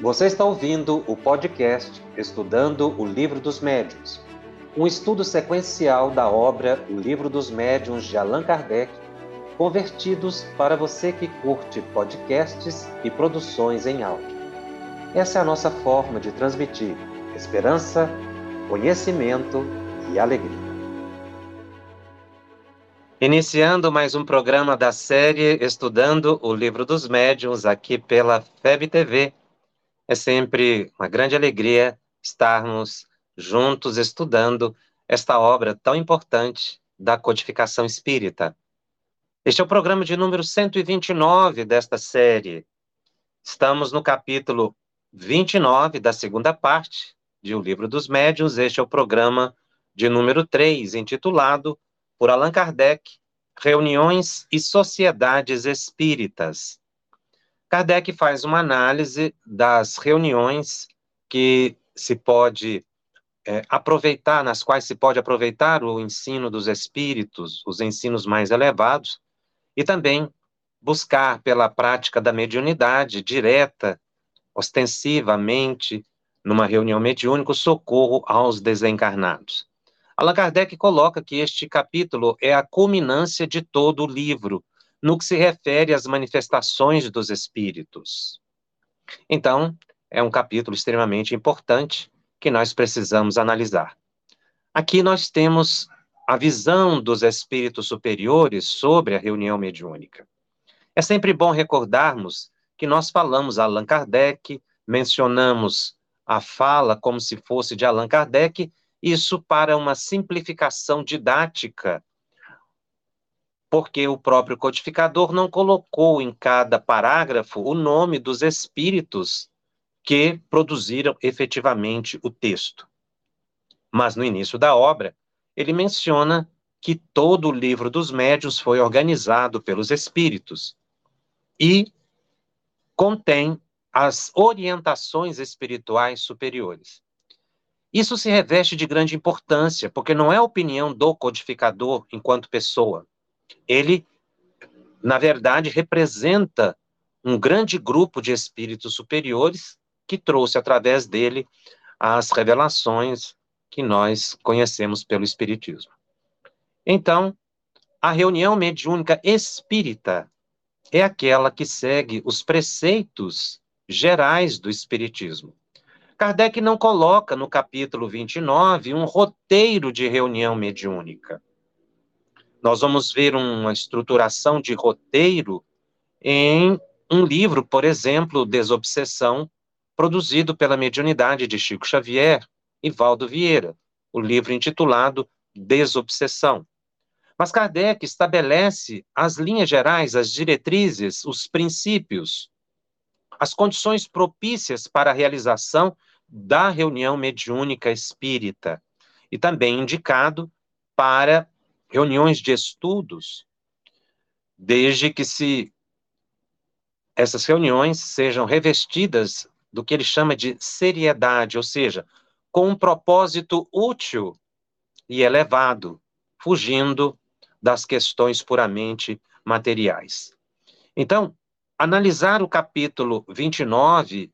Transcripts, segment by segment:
Você está ouvindo o podcast Estudando o Livro dos Médiuns, um estudo sequencial da obra O Livro dos Médiuns de Allan Kardec, convertidos para você que curte podcasts e produções em áudio. Essa é a nossa forma de transmitir esperança, conhecimento e alegria. Iniciando mais um programa da série Estudando o Livro dos Médiuns aqui pela FEB TV. É sempre uma grande alegria estarmos juntos estudando esta obra tão importante da codificação espírita. Este é o programa de número 129 desta série. Estamos no capítulo 29 da segunda parte de O Livro dos Médiuns. Este é o programa de número 3, intitulado por Allan Kardec, Reuniões e Sociedades Espíritas. Kardec faz uma análise das reuniões que se pode é, aproveitar, nas quais se pode aproveitar o ensino dos espíritos, os ensinos mais elevados, e também buscar pela prática da mediunidade direta, ostensivamente, numa reunião mediúnica, socorro aos desencarnados. Allan Kardec coloca que este capítulo é a culminância de todo o livro, no que se refere às manifestações dos espíritos. Então, é um capítulo extremamente importante que nós precisamos analisar. Aqui nós temos a visão dos espíritos superiores sobre a reunião mediúnica. É sempre bom recordarmos que nós falamos Allan Kardec, mencionamos a fala como se fosse de Allan Kardec isso para uma simplificação didática, porque o próprio codificador não colocou em cada parágrafo o nome dos espíritos que produziram efetivamente o texto. Mas no início da obra, ele menciona que todo o livro dos médios foi organizado pelos espíritos e contém as orientações espirituais superiores. Isso se reveste de grande importância, porque não é a opinião do codificador enquanto pessoa. Ele, na verdade, representa um grande grupo de espíritos superiores que trouxe através dele as revelações que nós conhecemos pelo Espiritismo. Então, a reunião mediúnica espírita é aquela que segue os preceitos gerais do Espiritismo. Kardec não coloca no capítulo 29 um roteiro de reunião mediúnica. Nós vamos ver uma estruturação de roteiro em um livro, por exemplo, Desobsessão, produzido pela mediunidade de Chico Xavier e Valdo Vieira, o livro intitulado Desobsessão. Mas Kardec estabelece as linhas gerais, as diretrizes, os princípios, as condições propícias para a realização da reunião mediúnica espírita e também indicado para reuniões de estudos, desde que se essas reuniões sejam revestidas do que ele chama de seriedade, ou seja, com um propósito útil e elevado, fugindo das questões puramente materiais. Então, analisar o capítulo 29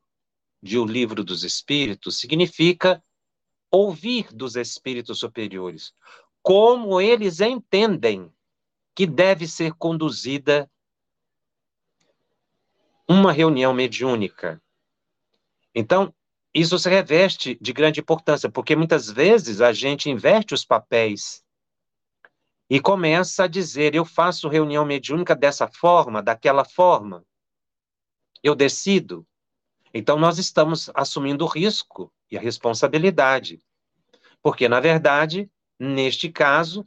de O Livro dos Espíritos significa ouvir dos espíritos superiores, como eles entendem que deve ser conduzida uma reunião mediúnica. Então, isso se reveste de grande importância, porque muitas vezes a gente inverte os papéis e começa a dizer: eu faço reunião mediúnica dessa forma, daquela forma. Eu decido. Então, nós estamos assumindo o risco e a responsabilidade. Porque, na verdade, neste caso,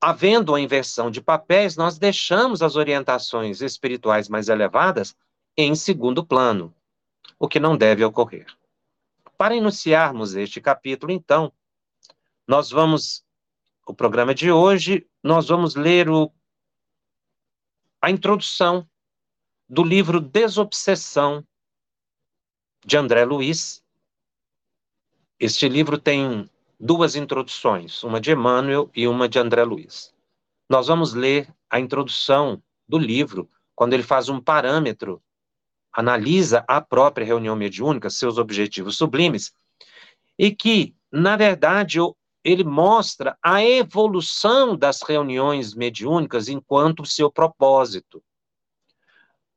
havendo a inversão de papéis, nós deixamos as orientações espirituais mais elevadas em segundo plano, o que não deve ocorrer. Para iniciarmos este capítulo, então, nós vamos, o programa de hoje, nós vamos ler o, a introdução do livro Desobsessão, de André Luiz. Este livro tem duas introduções, uma de Emmanuel e uma de André Luiz. Nós vamos ler a introdução do livro, quando ele faz um parâmetro analisa a própria reunião mediúnica, seus objetivos sublimes, e que, na verdade, ele mostra a evolução das reuniões mediúnicas enquanto seu propósito.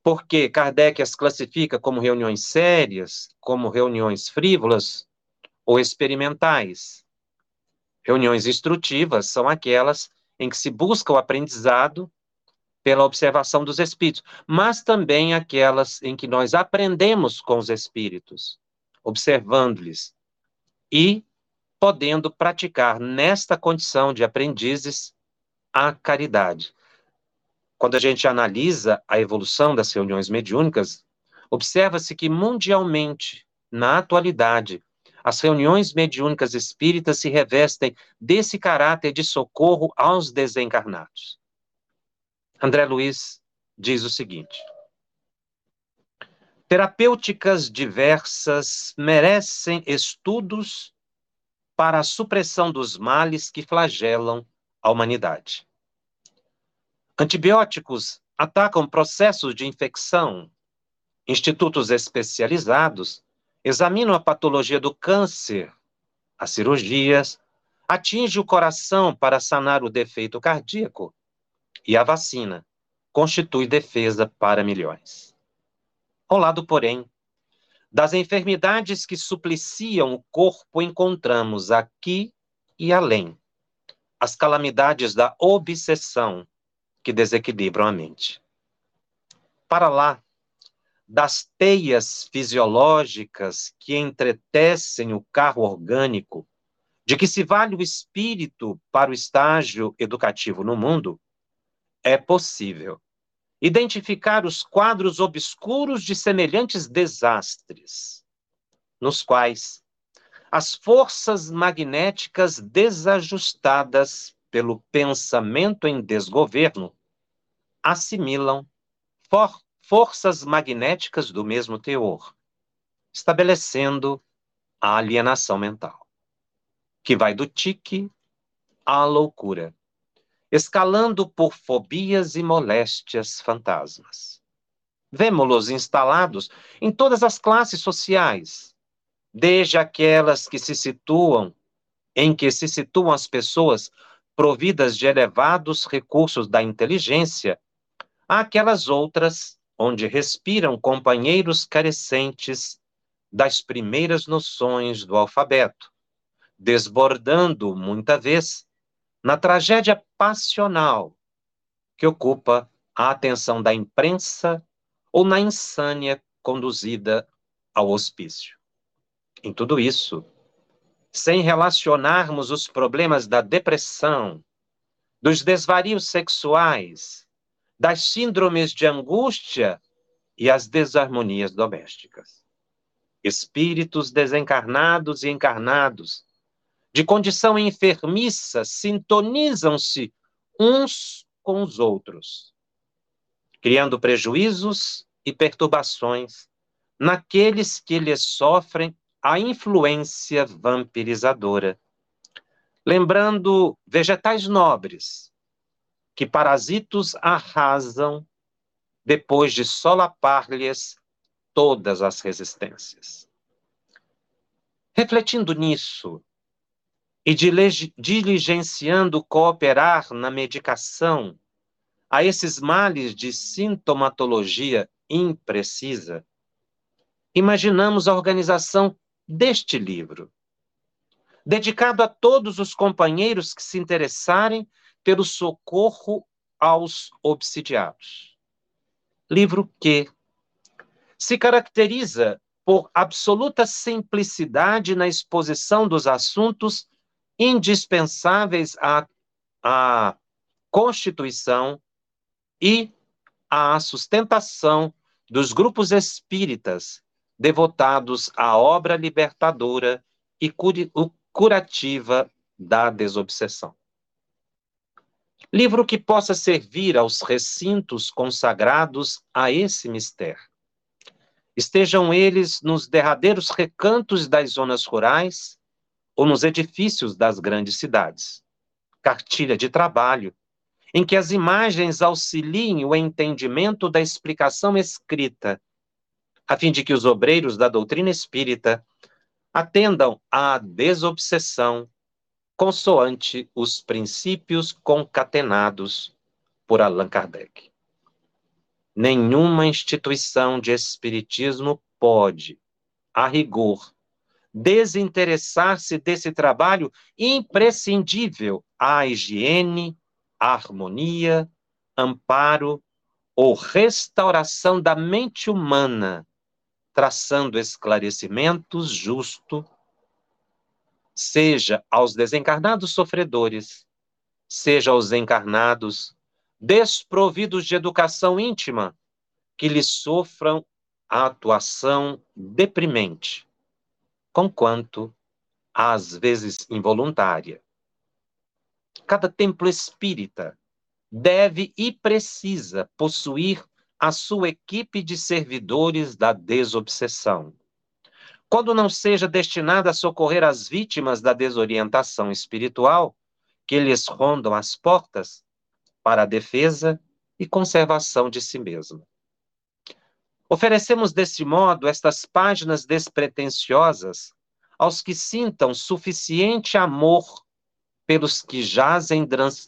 Porque Kardec as classifica como reuniões sérias, como reuniões frívolas ou experimentais. Reuniões instrutivas são aquelas em que se busca o aprendizado pela observação dos espíritos, mas também aquelas em que nós aprendemos com os espíritos, observando-lhes e podendo praticar nesta condição de aprendizes a caridade. Quando a gente analisa a evolução das reuniões mediúnicas, observa-se que mundialmente, na atualidade, as reuniões mediúnicas espíritas se revestem desse caráter de socorro aos desencarnados. André Luiz diz o seguinte: Terapêuticas diversas merecem estudos para a supressão dos males que flagelam a humanidade. Antibióticos atacam processos de infecção. Institutos especializados examinam a patologia do câncer, as cirurgias, atinge o coração para sanar o defeito cardíaco e a vacina constitui defesa para milhões. Ao lado, porém, das enfermidades que supliciam o corpo, encontramos aqui e além as calamidades da obsessão que desequilibram a mente. Para lá das teias fisiológicas que entretecem o carro orgânico, de que se vale o espírito para o estágio educativo no mundo, é possível identificar os quadros obscuros de semelhantes desastres, nos quais as forças magnéticas desajustadas pelo pensamento em desgoverno assimilam for forças magnéticas do mesmo teor, estabelecendo a alienação mental, que vai do tique à loucura escalando por fobias e moléstias fantasmas. Vemo-los instalados em todas as classes sociais, desde aquelas que se situam, em que se situam as pessoas providas de elevados recursos da inteligência, àquelas outras onde respiram companheiros carecentes das primeiras noções do alfabeto, desbordando, muita vez, na tragédia passional que ocupa a atenção da imprensa ou na insânia conduzida ao hospício. Em tudo isso, sem relacionarmos os problemas da depressão, dos desvarios sexuais, das síndromes de angústia e as desarmonias domésticas. Espíritos desencarnados e encarnados de condição enfermiça sintonizam-se uns com os outros, criando prejuízos e perturbações naqueles que lhes sofrem a influência vampirizadora. Lembrando vegetais nobres que parasitos arrasam depois de solapar-lhes todas as resistências. Refletindo nisso, e diligenciando cooperar na medicação a esses males de sintomatologia imprecisa, imaginamos a organização deste livro, dedicado a todos os companheiros que se interessarem pelo socorro aos obsidiados. Livro que se caracteriza por absoluta simplicidade na exposição dos assuntos indispensáveis à, à constituição e à sustentação dos grupos espíritas devotados à obra libertadora e curativa da desobsessão. Livro que possa servir aos recintos consagrados a esse mistério. Estejam eles nos derradeiros recantos das zonas rurais, ou nos edifícios das grandes cidades. Cartilha de trabalho, em que as imagens auxiliem o entendimento da explicação escrita, a fim de que os obreiros da doutrina espírita atendam à desobsessão consoante os princípios concatenados por Allan Kardec. Nenhuma instituição de espiritismo pode, a rigor, desinteressar-se desse trabalho imprescindível à higiene, harmonia, amparo ou restauração da mente humana, traçando esclarecimentos justo, seja aos desencarnados sofredores, seja aos encarnados desprovidos de educação íntima, que lhes sofram a atuação deprimente, conquanto, às vezes involuntária. Cada templo espírita deve e precisa possuir a sua equipe de servidores da desobsessão. Quando não seja destinada a socorrer as vítimas da desorientação espiritual que lhes rondam as portas para a defesa e conservação de si mesma. Oferecemos deste modo estas páginas despretensiosas aos que sintam suficiente amor pelos que jazem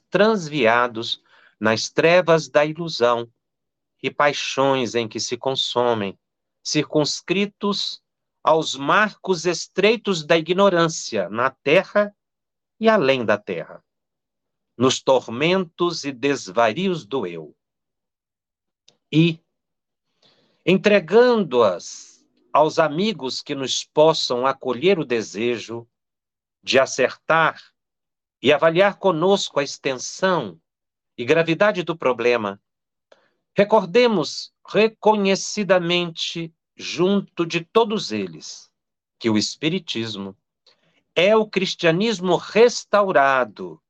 transviados nas trevas da ilusão e paixões em que se consomem, circunscritos aos marcos estreitos da ignorância na terra e além da terra, nos tormentos e desvarios do eu. E, entregando-as aos amigos que nos possam acolher o desejo de acertar e avaliar conosco a extensão e gravidade do problema, recordemos reconhecidamente junto de todos eles que o Espiritismo é o cristianismo restaurado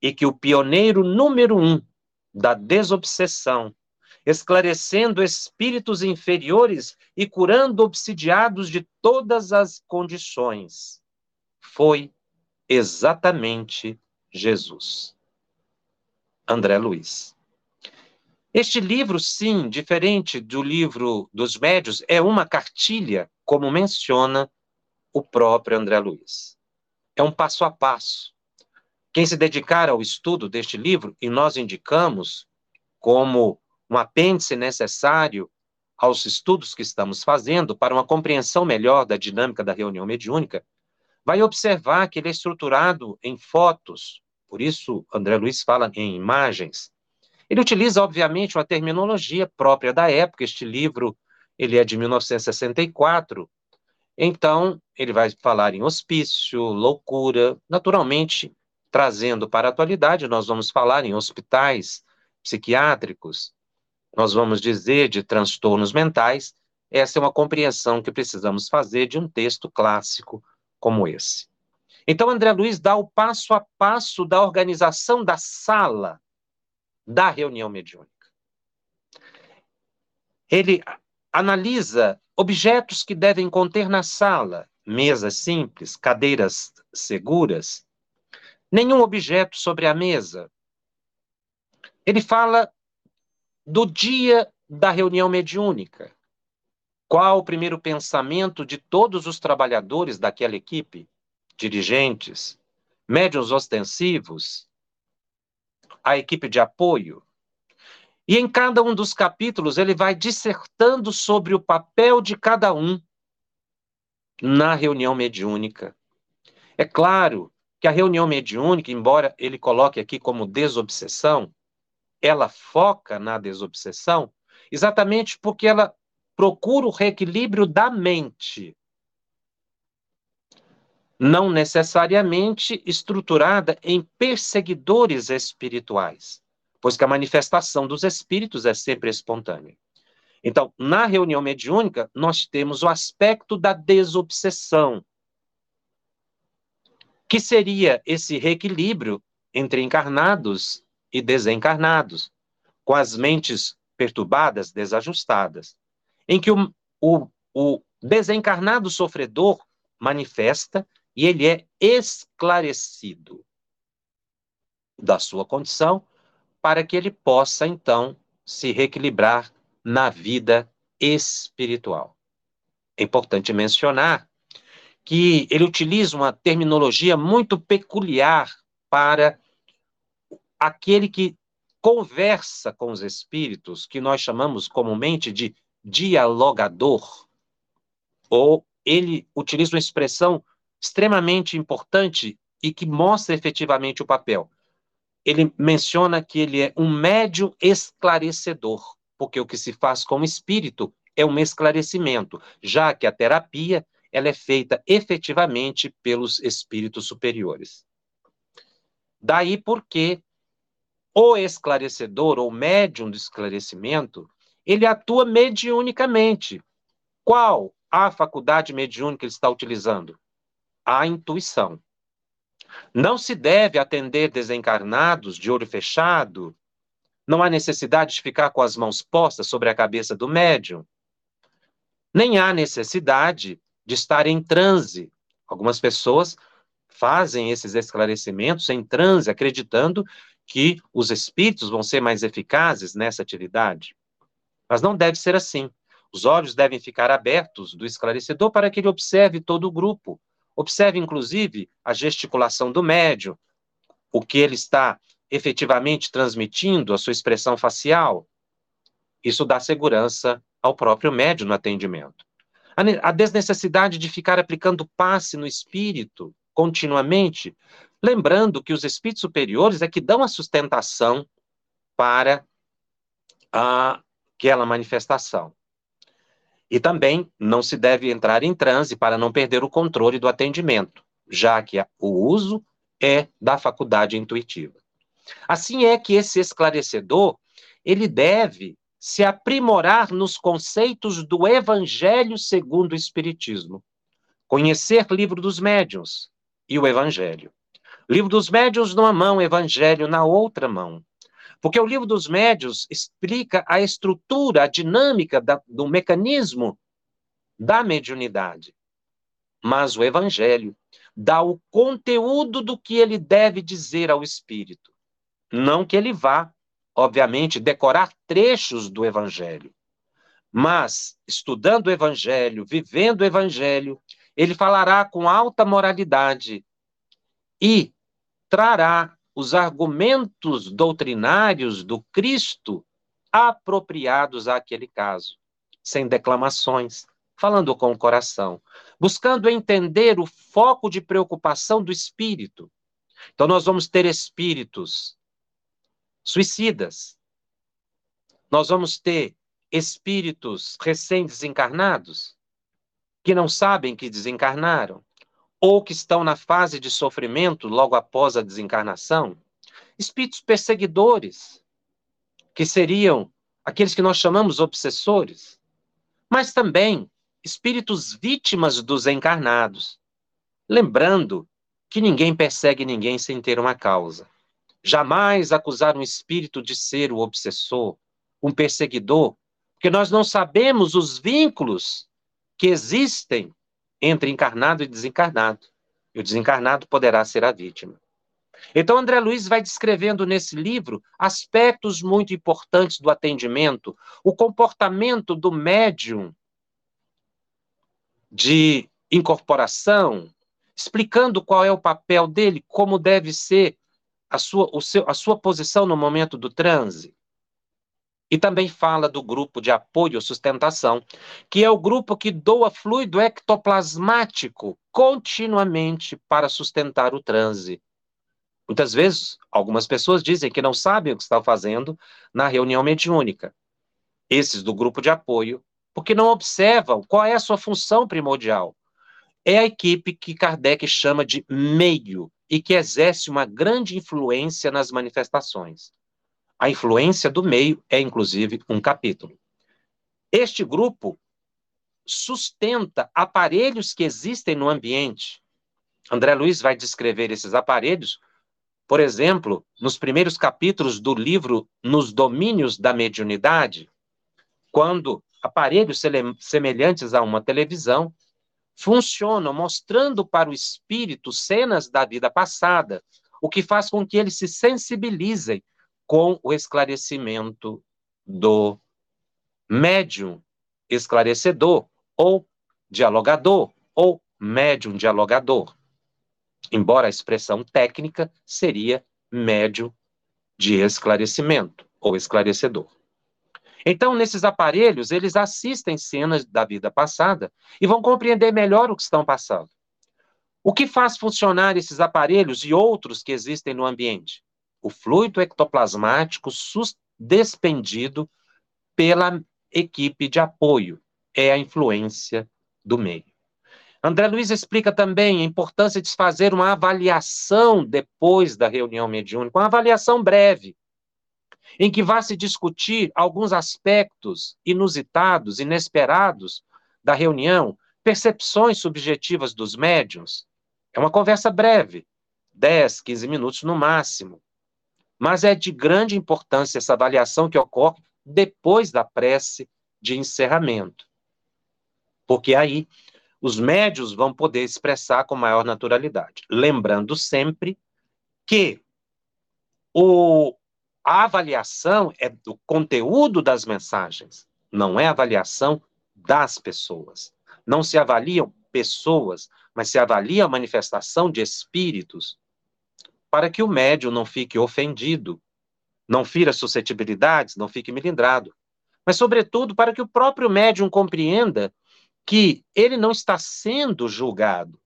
e que o pioneiro número um da desobsessão esclarecendo espíritos inferiores e curando obsidiados de todas as condições. Foi exatamente Jesus. André Luiz. Este livro, sim, diferente do livro dos médios, é uma cartilha, como menciona o próprio André Luiz. É um passo a passo. Quem se dedicar ao estudo deste livro, e nós indicamos como um apêndice necessário aos estudos que estamos fazendo para uma compreensão melhor da dinâmica da reunião mediúnica, vai observar que ele é estruturado em fotos, por isso André Luiz fala em imagens. Ele utiliza, obviamente, uma terminologia própria da época, este livro ele é de 1964, então ele vai falar em hospício, loucura, naturalmente, trazendo para a atualidade, nós vamos falar em hospitais psiquiátricos, nós vamos dizer de transtornos mentais, essa é uma compreensão que precisamos fazer de um texto clássico como esse. Então, André Luiz dá o passo a passo da organização da sala da reunião mediúnica. Ele analisa objetos que devem conter na sala, mesas simples, cadeiras seguras, nenhum objeto sobre a mesa. Ele fala do dia da reunião mediúnica. Qual o primeiro pensamento de todos os trabalhadores daquela equipe? Dirigentes, médiuns ostensivos, a equipe de apoio. E em cada um dos capítulos ele vai dissertando sobre o papel de cada um na reunião mediúnica. É claro que a reunião mediúnica, embora ele coloque aqui como desobsessão, ela foca na desobsessão exatamente porque ela procura o reequilíbrio da mente, não necessariamente estruturada em perseguidores espirituais, pois que a manifestação dos espíritos é sempre espontânea. Então, na reunião mediúnica, nós temos o aspecto da desobsessão, que seria esse reequilíbrio entre encarnados e desencarnados, com as mentes perturbadas, desajustadas, em que o, o, o desencarnado sofredor manifesta e ele é esclarecido da sua condição para que ele possa, então, se reequilibrar na vida espiritual. é importante mencionar que ele utiliza uma terminologia muito peculiar para aquele que conversa com os espíritos, que nós chamamos comumente de dialogador, ou ele utiliza uma expressão extremamente importante e que mostra efetivamente o papel. Ele menciona que ele é um médium esclarecedor, porque o que se faz com o espírito é um esclarecimento, já que a terapia ela é feita efetivamente pelos espíritos superiores. Daí porque o esclarecedor ou médium do esclarecimento, ele atua mediunicamente. Qual a faculdade mediúnica ele está utilizando? A intuição. Não se deve atender desencarnados de olho fechado. Não há necessidade de ficar com as mãos postas sobre a cabeça do médium. Nem há necessidade de estar em transe. Algumas pessoas fazem esses esclarecimentos em transe, acreditando que os espíritos vão ser mais eficazes nessa atividade. Mas não deve ser assim. Os olhos devem ficar abertos do esclarecedor para que ele observe todo o grupo. Observe, inclusive, a gesticulação do médium, o que ele está efetivamente transmitindo, a sua expressão facial. Isso dá segurança ao próprio médium no atendimento. A desnecessidade de ficar aplicando passe no espírito continuamente, lembrando que os espíritos superiores é que dão a sustentação para aquela manifestação. E também não se deve entrar em transe para não perder o controle do atendimento, já que o uso é da faculdade intuitiva. Assim é que esse esclarecedor, ele deve se aprimorar nos conceitos do Evangelho segundo o Espiritismo. Conhecer livro dos médiuns e o Evangelho. Livro dos médiuns numa mão, Evangelho na outra mão. Porque o livro dos médiuns explica a estrutura, a dinâmica da, do mecanismo da mediunidade. Mas o Evangelho dá o conteúdo do que ele deve dizer ao espírito. Não que ele vá obviamente, decorar trechos do Evangelho. Mas, estudando o Evangelho, vivendo o Evangelho, ele falará com alta moralidade e trará os argumentos doutrinários do Cristo apropriados àquele caso, sem declamações, falando com o coração, buscando entender o foco de preocupação do espírito. Então, nós vamos ter espíritos suicidas. Nós vamos ter espíritos recém-desencarnados que não sabem que desencarnaram ou que estão na fase de sofrimento logo após a desencarnação. Espíritos perseguidores, que seriam aqueles que nós chamamos obsessores, mas também espíritos vítimas dos encarnados. Lembrando que ninguém persegue ninguém sem ter uma causa. Jamais acusar um espírito de ser o obsessor, um perseguidor, porque nós não sabemos os vínculos que existem entre encarnado e desencarnado. E o desencarnado poderá ser a vítima. Então, André Luiz vai descrevendo nesse livro aspectos muito importantes do atendimento, o comportamento do médium de incorporação, explicando qual é o papel dele, como deve ser a sua, o seu, a sua posição no momento do transe. E também fala do grupo de apoio ou sustentação, que é o grupo que doa fluido ectoplasmático continuamente para sustentar o transe. Muitas vezes, algumas pessoas dizem que não sabem o que estão fazendo na reunião mediúnica. Esses do grupo de apoio, porque não observam qual é a sua função primordial. É a equipe que Kardec chama de meio, e que exerce uma grande influência nas manifestações. A influência do meio é, inclusive, um capítulo. Este grupo sustenta aparelhos que existem no ambiente. André Luiz vai descrever esses aparelhos, por exemplo, nos primeiros capítulos do livro Nos Domínios da Mediunidade, quando aparelhos semelhantes a uma televisão funcionam mostrando para o espírito cenas da vida passada, o que faz com que eles se sensibilizem com o esclarecimento do médium esclarecedor ou dialogador ou médium dialogador. Embora a expressão técnica seria médium de esclarecimento ou esclarecedor. Então, nesses aparelhos, eles assistem cenas da vida passada e vão compreender melhor o que estão passando. O que faz funcionar esses aparelhos e outros que existem no ambiente? O fluido ectoplasmático despendido pela equipe de apoio. É a influência do meio. André Luiz explica também a importância de se fazer uma avaliação depois da reunião mediúnica, uma avaliação breve, em que vai se discutir alguns aspectos inusitados, inesperados da reunião, percepções subjetivas dos médiums. É uma conversa breve, 10, 15 minutos no máximo. Mas é de grande importância essa avaliação que ocorre depois da prece de encerramento. Porque aí os médios vão poder expressar com maior naturalidade. Lembrando sempre que o, a avaliação é do conteúdo das mensagens, não é avaliação das pessoas. Não se avaliam pessoas, mas se avalia a manifestação de espíritos para que o médium não fique ofendido, não fira suscetibilidades, não fique melindrado, mas, sobretudo, para que o próprio médium compreenda que ele não está sendo julgado,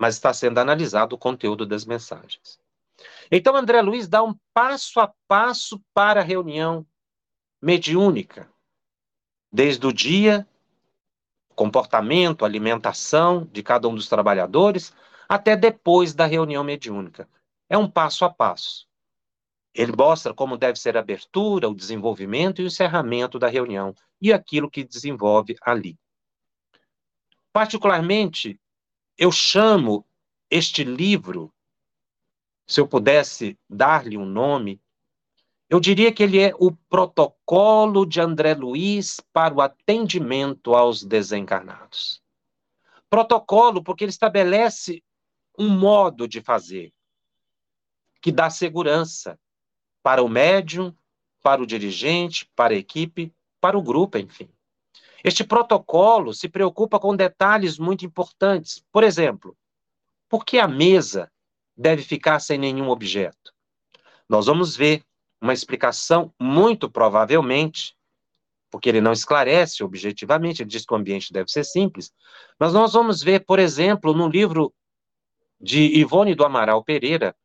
mas está sendo analisado o conteúdo das mensagens. Então, André Luiz dá um passo a passo para a reunião mediúnica, desde o dia, comportamento, alimentação de cada um dos trabalhadores, até depois da reunião mediúnica. É um passo a passo. Ele mostra como deve ser a abertura, o desenvolvimento e o encerramento da reunião e aquilo que desenvolve ali. Particularmente, eu chamo este livro se eu pudesse dar-lhe um nome, eu diria que ele é o protocolo de André Luiz para o atendimento aos desencarnados. Protocolo porque ele estabelece um modo de fazer que dá segurança para o médium, para o dirigente, para a equipe, para o grupo, enfim. Este protocolo se preocupa com detalhes muito importantes. Por exemplo, por que a mesa deve ficar sem nenhum objeto. Nós vamos ver uma explicação, muito provavelmente, porque ele não esclarece objetivamente, ele diz que o ambiente deve ser simples, mas nós vamos ver, por exemplo, no livro de Ivone do Amaral Pereira,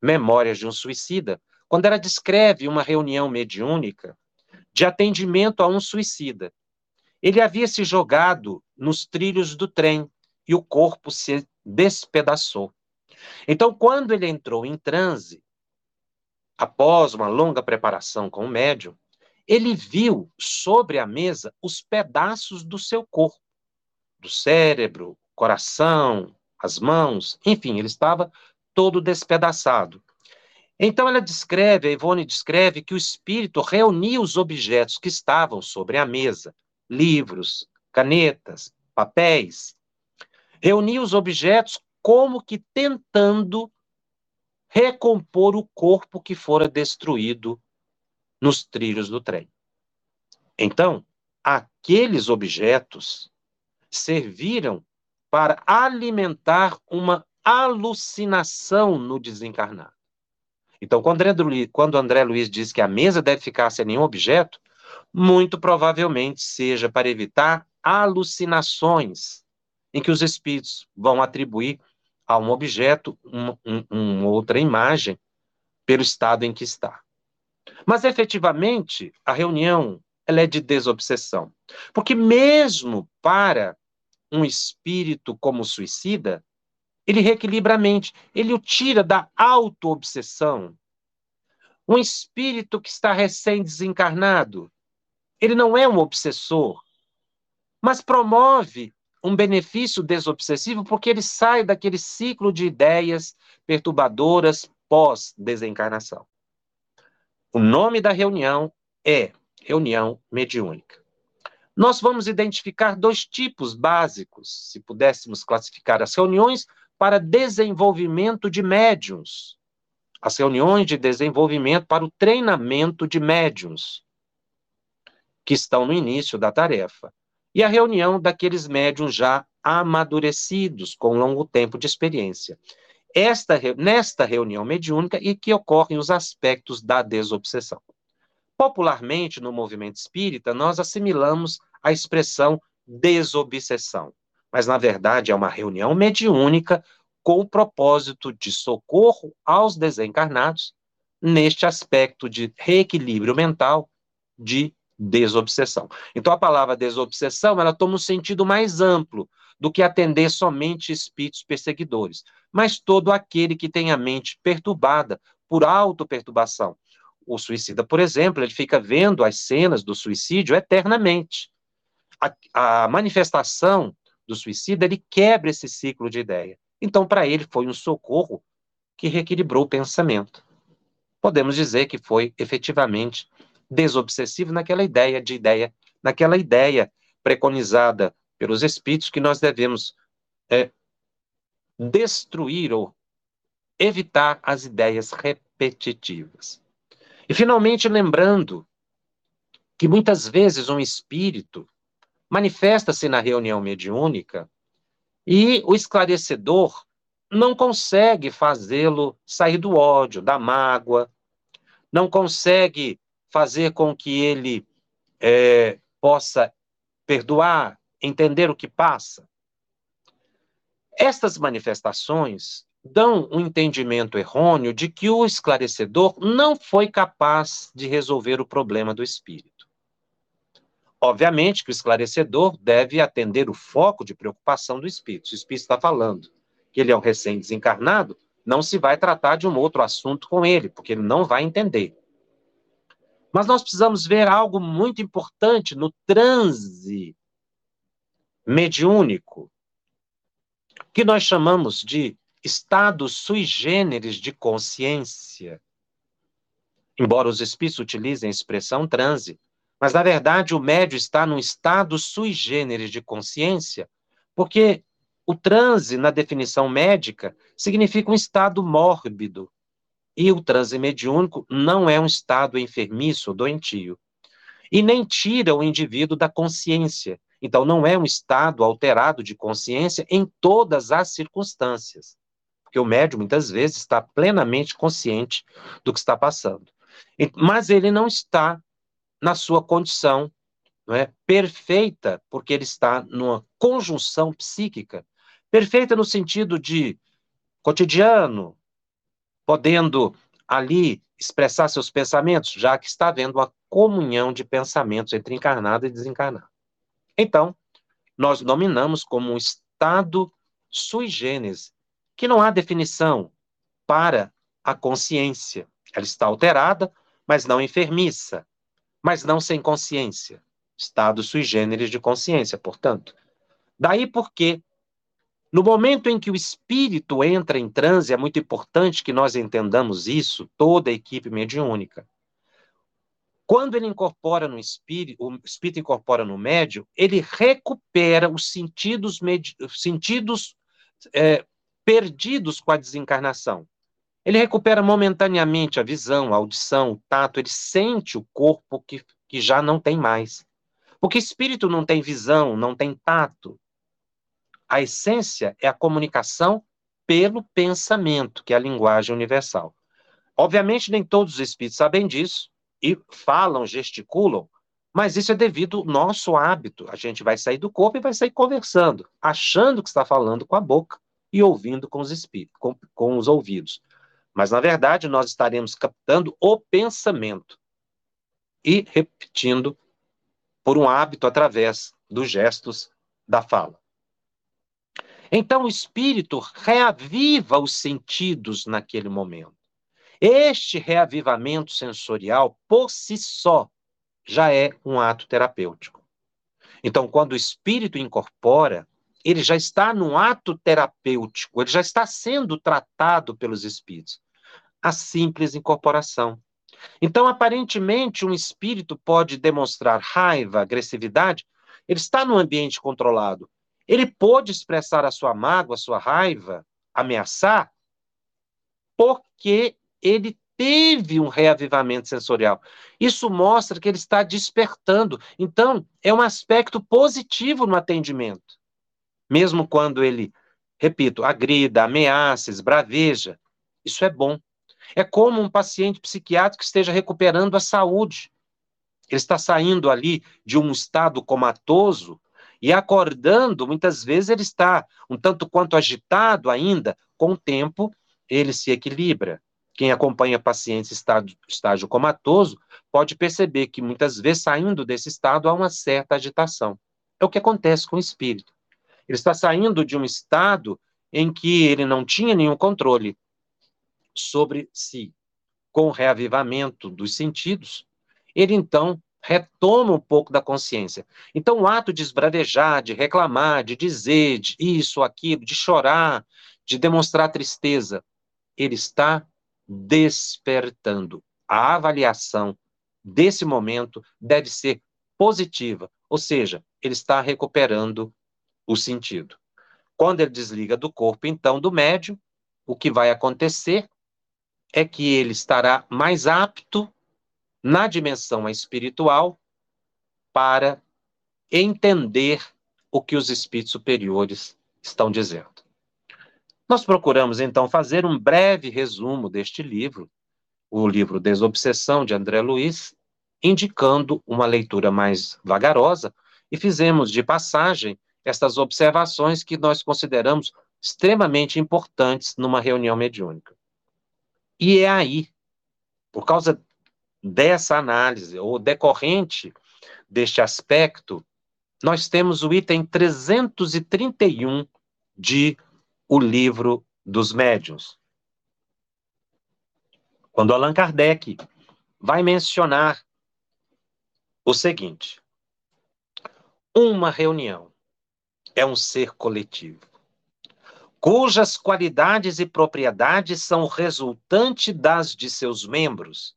Memórias de um Suicida, quando ela descreve uma reunião mediúnica de atendimento a um suicida. Ele havia se jogado nos trilhos do trem e o corpo se despedaçou. Então, quando ele entrou em transe, após uma longa preparação com o médium, ele viu sobre a mesa os pedaços do seu corpo, do cérebro, coração, as mãos, enfim, ele estava todo despedaçado. Então ela descreve, a Ivone descreve que o espírito reuniu os objetos que estavam sobre a mesa, livros, canetas, papéis, reuniu os objetos como que tentando recompor o corpo que fora destruído nos trilhos do trem. Então, aqueles objetos serviram para alimentar uma alucinação no desencarnado. Então, quando André, Luiz, quando André Luiz diz que a mesa deve ficar sem nenhum objeto, muito provavelmente seja para evitar alucinações em que os espíritos vão atribuir a um objeto uma, um, uma outra imagem pelo estado em que está. Mas efetivamente, a reunião ela é de desobsessão. Porque mesmo para um espírito como suicida, ele reequilibra a mente, ele o tira da auto-obsessão. Um espírito que está recém-desencarnado, ele não é um obsessor, mas promove um benefício desobsessivo porque ele sai daquele ciclo de ideias perturbadoras pós-desencarnação. O nome da reunião é reunião mediúnica. Nós vamos identificar dois tipos básicos, se pudéssemos classificar as reuniões para desenvolvimento de médiums. As reuniões de desenvolvimento para o treinamento de médiums, que estão no início da tarefa e a reunião daqueles médiums já amadurecidos, com longo tempo de experiência. Esta, nesta reunião mediúnica e que ocorrem os aspectos da desobsessão. Popularmente, no movimento espírita, nós assimilamos a expressão desobsessão, mas na verdade é uma reunião mediúnica com o propósito de socorro aos desencarnados neste aspecto de reequilíbrio mental de desobsessão. Então a palavra desobsessão, ela toma um sentido mais amplo do que atender somente espíritos perseguidores, mas todo aquele que tem a mente perturbada por autoperturbação. O suicida, por exemplo, ele fica vendo as cenas do suicídio eternamente. A, a manifestação do suicida, ele quebra esse ciclo de ideia. Então, para ele, foi um socorro que reequilibrou o pensamento. Podemos dizer que foi efetivamente desobsessivo naquela ideia de ideia, naquela ideia preconizada pelos espíritos que nós devemos é, destruir ou evitar as ideias repetitivas. E finalmente lembrando que muitas vezes um espírito manifesta-se na reunião mediúnica e o esclarecedor não consegue fazê-lo sair do ódio, da mágoa, não consegue fazer com que ele é, possa perdoar, entender o que passa. Estas manifestações dão um entendimento errôneo de que o esclarecedor não foi capaz de resolver o problema do espírito. Obviamente que o esclarecedor deve atender o foco de preocupação do espírito. Se o espírito está falando que ele é um recém-desencarnado, não se vai tratar de um outro assunto com ele, porque ele não vai entender. Mas nós precisamos ver algo muito importante no transe mediúnico, que nós chamamos de estado sui generis de consciência. Embora os espíritos utilizem a expressão transe, mas na verdade o médio está num estado sui generis de consciência, porque o transe, na definição médica, significa um estado mórbido, e o transe mediúnico não é um estado enfermiço doentio. E nem tira o indivíduo da consciência. Então, não é um estado alterado de consciência em todas as circunstâncias. Porque o médium, muitas vezes, está plenamente consciente do que está passando. Mas ele não está na sua condição não é, perfeita, porque ele está numa conjunção psíquica, perfeita no sentido de cotidiano, podendo ali expressar seus pensamentos, já que está havendo uma comunhão de pensamentos entre encarnado e desencarnado. Então, nós nominamos como um estado sui generis, que não há definição para a consciência. Ela está alterada, mas não enfermiça, mas não sem consciência. Estado sui generis de consciência, portanto. Daí porque no momento em que o espírito entra em transe, é muito importante que nós entendamos isso, toda a equipe mediúnica. Quando ele incorpora no espírito, o espírito incorpora no médio, ele recupera os sentidos, sentidos é, perdidos com a desencarnação. Ele recupera momentaneamente a visão, a audição, o tato, ele sente o corpo que, que já não tem mais. Porque espírito não tem visão, não tem tato, a essência é a comunicação pelo pensamento, que é a linguagem universal. Obviamente, nem todos os espíritos sabem disso e falam, gesticulam, mas isso é devido ao nosso hábito. A gente vai sair do corpo e vai sair conversando, achando que está falando com a boca e ouvindo com os espíritos, com, com os ouvidos. Mas, na verdade, nós estaremos captando o pensamento e repetindo por um hábito através dos gestos da fala. Então o espírito reaviva os sentidos naquele momento. Este reavivamento sensorial, por si só, já é um ato terapêutico. Então, quando o espírito incorpora, ele já está num ato terapêutico, ele já está sendo tratado pelos espíritos. A simples incorporação. Então, aparentemente, um espírito pode demonstrar raiva, agressividade, ele está num ambiente controlado, ele pôde expressar a sua mágoa, a sua raiva, ameaçar, porque ele teve um reavivamento sensorial. Isso mostra que ele está despertando. Então, é um aspecto positivo no atendimento. Mesmo quando ele, repito, agrida, ameaça, esbraveja, isso é bom. É como um paciente psiquiátrico que esteja recuperando a saúde. Ele está saindo ali de um estado comatoso e acordando, muitas vezes ele está um tanto quanto agitado ainda, com o tempo ele se equilibra. Quem acompanha pacientes em estado, estágio comatoso pode perceber que muitas vezes saindo desse estado há uma certa agitação. É o que acontece com o espírito. Ele está saindo de um estado em que ele não tinha nenhum controle sobre si. Com o reavivamento dos sentidos, ele então retoma um pouco da consciência. Então, o ato de esbravejar, de reclamar, de dizer de isso, aquilo, de chorar, de demonstrar tristeza, ele está despertando. A avaliação desse momento deve ser positiva, ou seja, ele está recuperando o sentido. Quando ele desliga do corpo, então, do médium, o que vai acontecer é que ele estará mais apto na dimensão espiritual para entender o que os espíritos superiores estão dizendo. Nós procuramos então fazer um breve resumo deste livro, o livro Desobsessão de André Luiz, indicando uma leitura mais vagarosa e fizemos de passagem estas observações que nós consideramos extremamente importantes numa reunião mediúnica. E é aí, por causa dessa análise, ou decorrente deste aspecto, nós temos o item 331 de O Livro dos Médiuns. Quando Allan Kardec vai mencionar o seguinte: uma reunião é um ser coletivo, cujas qualidades e propriedades são resultante das de seus membros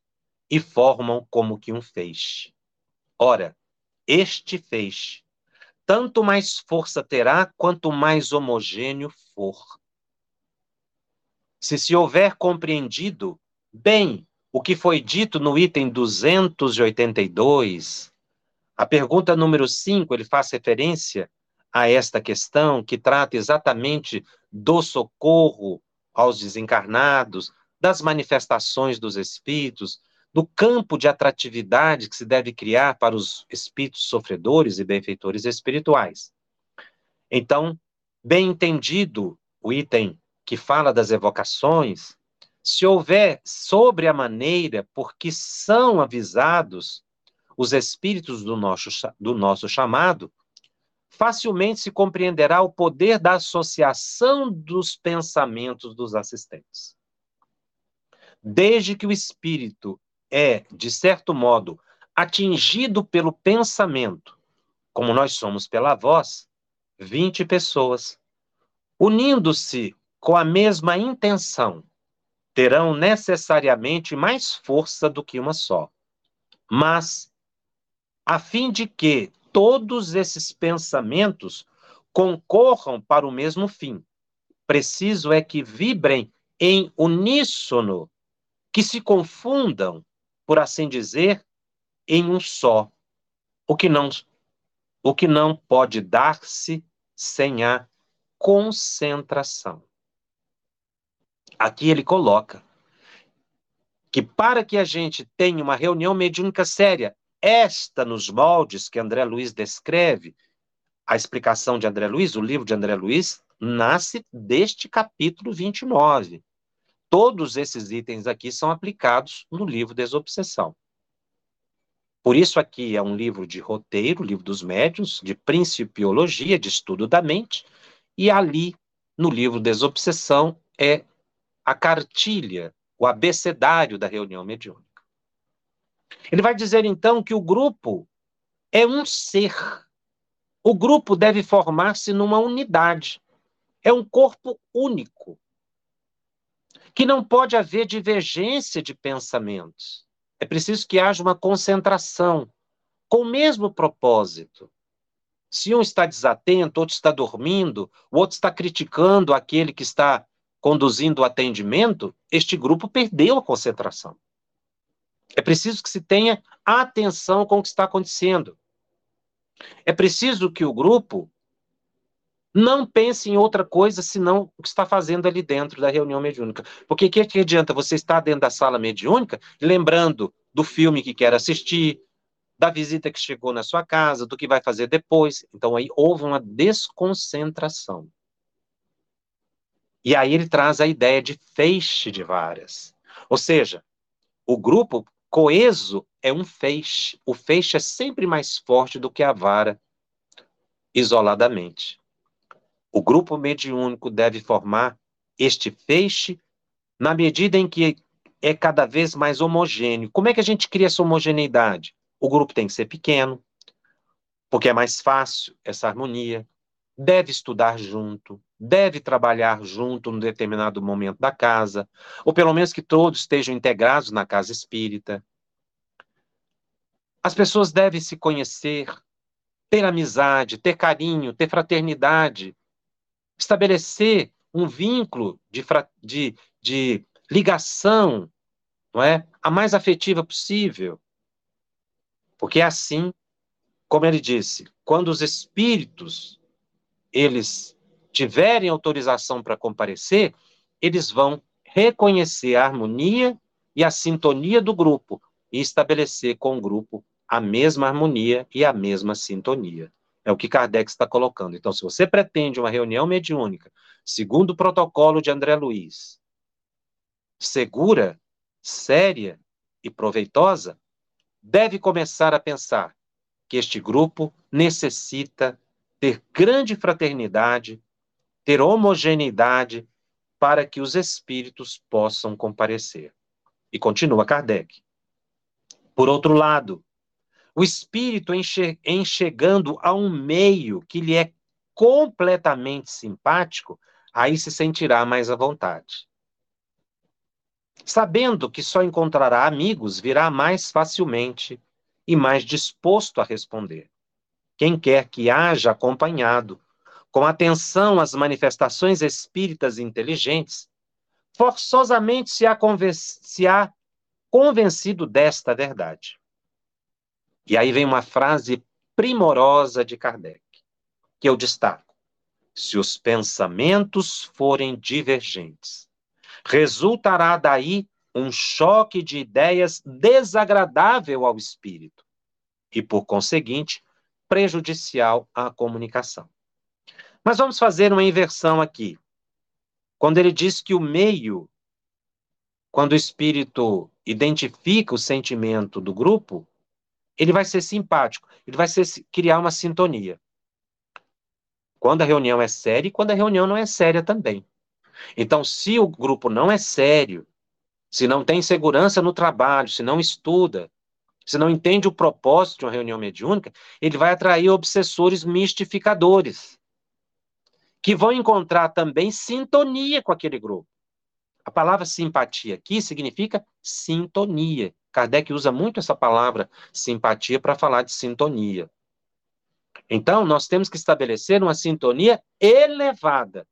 e formam como que um feixe. Ora, este feixe, tanto mais força terá quanto mais homogêneo for. Se se houver compreendido bem o que foi dito no item 282, a pergunta número 5, ele faz referência a esta questão que trata exatamente do socorro aos desencarnados, das manifestações dos espíritos, do campo de atratividade que se deve criar para os espíritos sofredores e benfeitores espirituais. Então, bem entendido o item que fala das evocações, se houver sobre a maneira por que são avisados os espíritos do nosso, do nosso chamado, facilmente se compreenderá o poder da associação dos pensamentos dos assistentes. Desde que o espírito é, de certo modo, atingido pelo pensamento, como nós somos pela voz, 20 pessoas, unindo-se com a mesma intenção, terão necessariamente mais força do que uma só. Mas, a fim de que todos esses pensamentos concorram para o mesmo fim, preciso é que vibrem em uníssono, que se confundam por assim dizer, em um só, o que não o que não pode dar-se sem a concentração. Aqui ele coloca que para que a gente tenha uma reunião mediúnica séria, esta nos moldes que André Luiz descreve, a explicação de André Luiz, o livro de André Luiz, nasce deste capítulo 29. Todos esses itens aqui são aplicados no livro Desobsessão. Por isso aqui é um livro de roteiro, livro dos médiuns, de principiologia, de estudo da mente, e ali, no livro Desobsessão, é a cartilha, o abecedário da reunião mediúnica. Ele vai dizer então que o grupo é um ser. O grupo deve formar-se numa unidade. É um corpo único que não pode haver divergência de pensamentos. É preciso que haja uma concentração com o mesmo propósito. Se um está desatento, outro está dormindo, o outro está criticando aquele que está conduzindo o atendimento, este grupo perdeu a concentração. É preciso que se tenha atenção com o que está acontecendo. É preciso que o grupo não pense em outra coisa senão o que está fazendo ali dentro da reunião mediúnica. Porque que, que adianta você estar dentro da sala mediúnica, lembrando do filme que quer assistir, da visita que chegou na sua casa, do que vai fazer depois. Então aí houve uma desconcentração. E aí ele traz a ideia de feixe de varas. Ou seja, o grupo coeso é um feixe. O feixe é sempre mais forte do que a vara isoladamente. O grupo mediúnico deve formar este feixe na medida em que é cada vez mais homogêneo. Como é que a gente cria essa homogeneidade? O grupo tem que ser pequeno, porque é mais fácil essa harmonia. Deve estudar junto, deve trabalhar junto num determinado momento da casa, ou pelo menos que todos estejam integrados na casa espírita. As pessoas devem se conhecer, ter amizade, ter carinho, ter fraternidade, estabelecer um vínculo de, de, de ligação, não é? A mais afetiva possível. Porque é assim, como ele disse, quando os espíritos eles tiverem autorização para comparecer, eles vão reconhecer a harmonia e a sintonia do grupo e estabelecer com o grupo a mesma harmonia e a mesma sintonia. É o que Kardec está colocando. Então, se você pretende uma reunião mediúnica, segundo o protocolo de André Luiz, segura, séria e proveitosa, deve começar a pensar que este grupo necessita ter grande fraternidade, ter homogeneidade para que os espíritos possam comparecer. E continua Kardec. Por outro lado, o espírito enxergando a um meio que lhe é completamente simpático, aí se sentirá mais à vontade. Sabendo que só encontrará amigos, virá mais facilmente e mais disposto a responder. Quem quer que haja acompanhado com atenção às manifestações espíritas inteligentes, forçosamente se há, se há convencido desta verdade. E aí vem uma frase primorosa de Kardec, que eu destaco. Se os pensamentos forem divergentes, resultará daí um choque de ideias desagradável ao espírito e, por conseguinte, prejudicial à comunicação. Mas vamos fazer uma inversão aqui. Quando ele diz que o meio, quando o espírito identifica o sentimento do grupo, ele vai ser simpático, ele vai ser, criar uma sintonia. Quando a reunião é séria e quando a reunião não é séria também. Então, se o grupo não é sério, se não tem segurança no trabalho, se não estuda, se não entende o propósito de uma reunião mediúnica, ele vai atrair obsessores mistificadores, que vão encontrar também sintonia com aquele grupo. A palavra simpatia aqui significa sintonia. Kardec usa muito essa palavra simpatia para falar de sintonia. Então, nós temos que estabelecer uma sintonia elevada.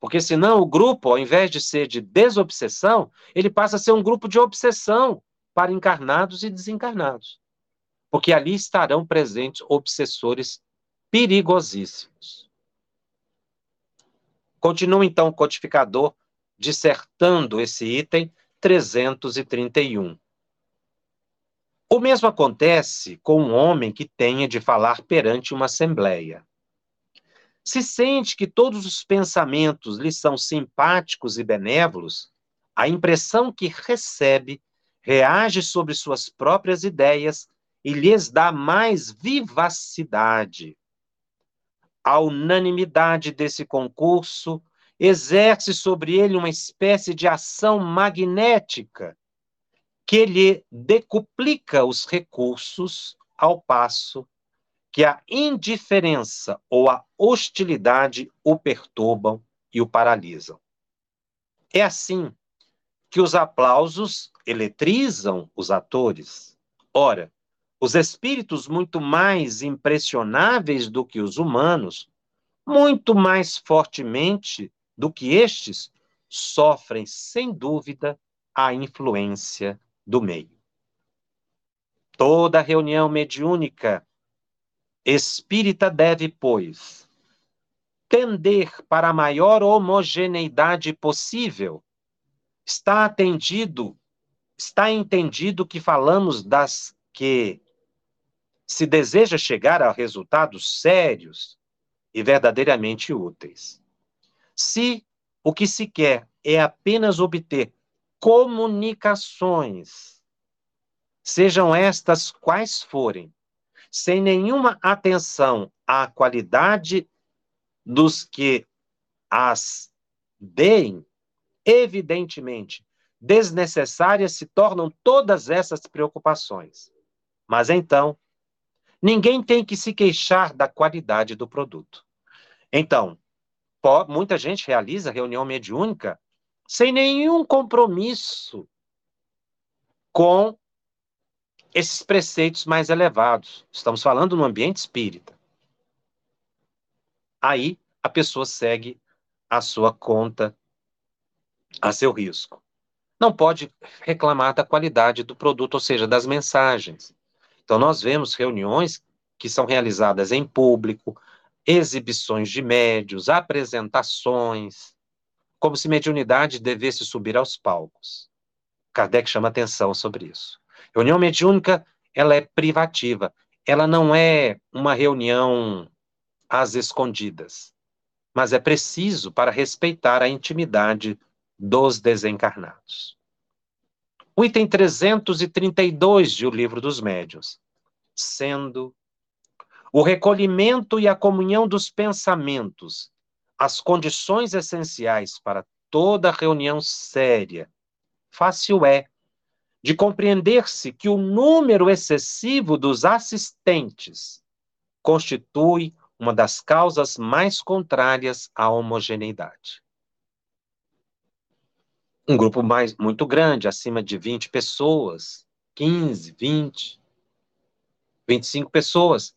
Porque senão o grupo, ao invés de ser de desobsessão, ele passa a ser um grupo de obsessão para encarnados e desencarnados. Porque ali estarão presentes obsessores perigosíssimos. Continua então o codificador dissertando esse item 331. O mesmo acontece com um homem que tenha de falar perante uma assembleia. Se sente que todos os pensamentos lhe são simpáticos e benévolos, a impressão que recebe reage sobre suas próprias ideias e lhes dá mais vivacidade. A unanimidade desse concurso exerce sobre ele uma espécie de ação magnética que lhe decuplica os recursos, ao passo que a indiferença ou a hostilidade o perturbam e o paralisam. É assim que os aplausos eletrizam os atores. Ora, os espíritos muito mais impressionáveis do que os humanos, muito mais fortemente do que estes, sofrem, sem dúvida, a influência do meio. Toda reunião mediúnica espírita deve, pois, tender para a maior homogeneidade possível. Está atendido, está entendido que falamos das que se deseja chegar a resultados sérios e verdadeiramente úteis. Se o que se quer é apenas obter comunicações, sejam estas quais forem, sem nenhuma atenção à qualidade dos que as deem, evidentemente, desnecessárias se tornam todas essas preocupações. Mas então, ninguém tem que se queixar da qualidade do produto. Então, muita gente realiza reunião mediúnica sem nenhum compromisso com esses preceitos mais elevados. Estamos falando no ambiente espírita. Aí a pessoa segue a sua conta, a seu risco. Não pode reclamar da qualidade do produto, ou seja, das mensagens. Então, nós vemos reuniões que são realizadas em público, exibições de médios, apresentações, como se mediunidade devesse subir aos palcos. Kardec chama atenção sobre isso. Reunião mediúnica, ela é privativa. Ela não é uma reunião às escondidas, mas é preciso para respeitar a intimidade dos desencarnados. O item 332 de O Livro dos Médios, sendo o recolhimento e a comunhão dos pensamentos as condições essenciais para toda reunião séria, fácil é de compreender-se que o número excessivo dos assistentes constitui uma das causas mais contrárias à homogeneidade. Um grupo mais muito grande, acima de 20 pessoas, 15, 20, 25 pessoas.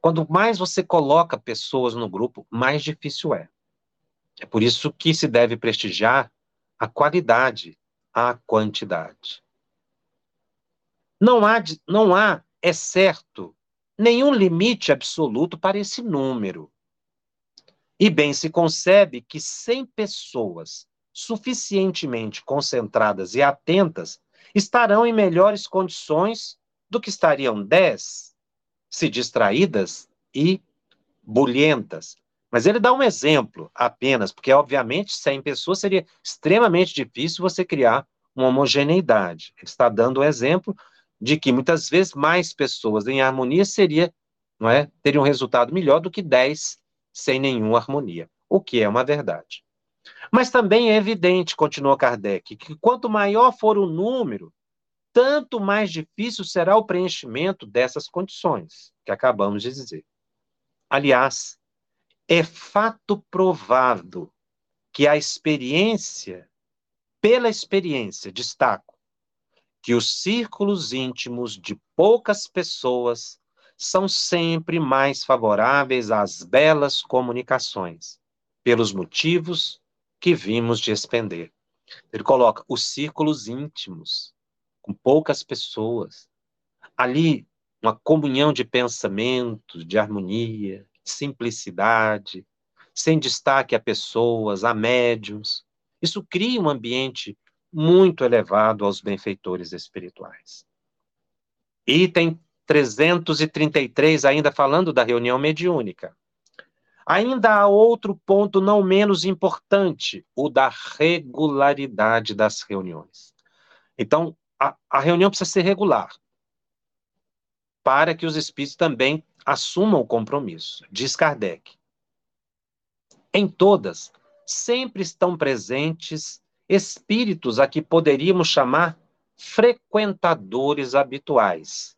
Quando mais você coloca pessoas no grupo, mais difícil é. É por isso que se deve prestigiar a qualidade à quantidade. Não há, não há, é certo, nenhum limite absoluto para esse número. E bem se concebe que 100 pessoas suficientemente concentradas e atentas estarão em melhores condições do que estariam 10 se distraídas e bulhentas. Mas ele dá um exemplo apenas, porque obviamente 100 pessoas seria extremamente difícil você criar uma homogeneidade. Ele está dando o um exemplo de que muitas vezes mais pessoas em harmonia seria, não é, teria um resultado melhor do que 10 sem nenhuma harmonia, o que é uma verdade. Mas também é evidente, continua Kardec, que quanto maior for o número, tanto mais difícil será o preenchimento dessas condições que acabamos de dizer. Aliás, é fato provado que a experiência, pela experiência, destaco, que os círculos íntimos de poucas pessoas são sempre mais favoráveis às belas comunicações, pelos motivos que vimos de expender. Ele coloca os círculos íntimos, com poucas pessoas. Ali, uma comunhão de pensamento, de harmonia, simplicidade, sem destaque a pessoas, a médiums. Isso cria um ambiente muito elevado aos benfeitores espirituais. Item 333, ainda falando da reunião mediúnica. Ainda há outro ponto não menos importante, o da regularidade das reuniões. Então, a, a reunião precisa ser regular, para que os espíritos também assumam o compromisso, diz Kardec. Em todas, sempre estão presentes espíritos a que poderíamos chamar frequentadores habituais,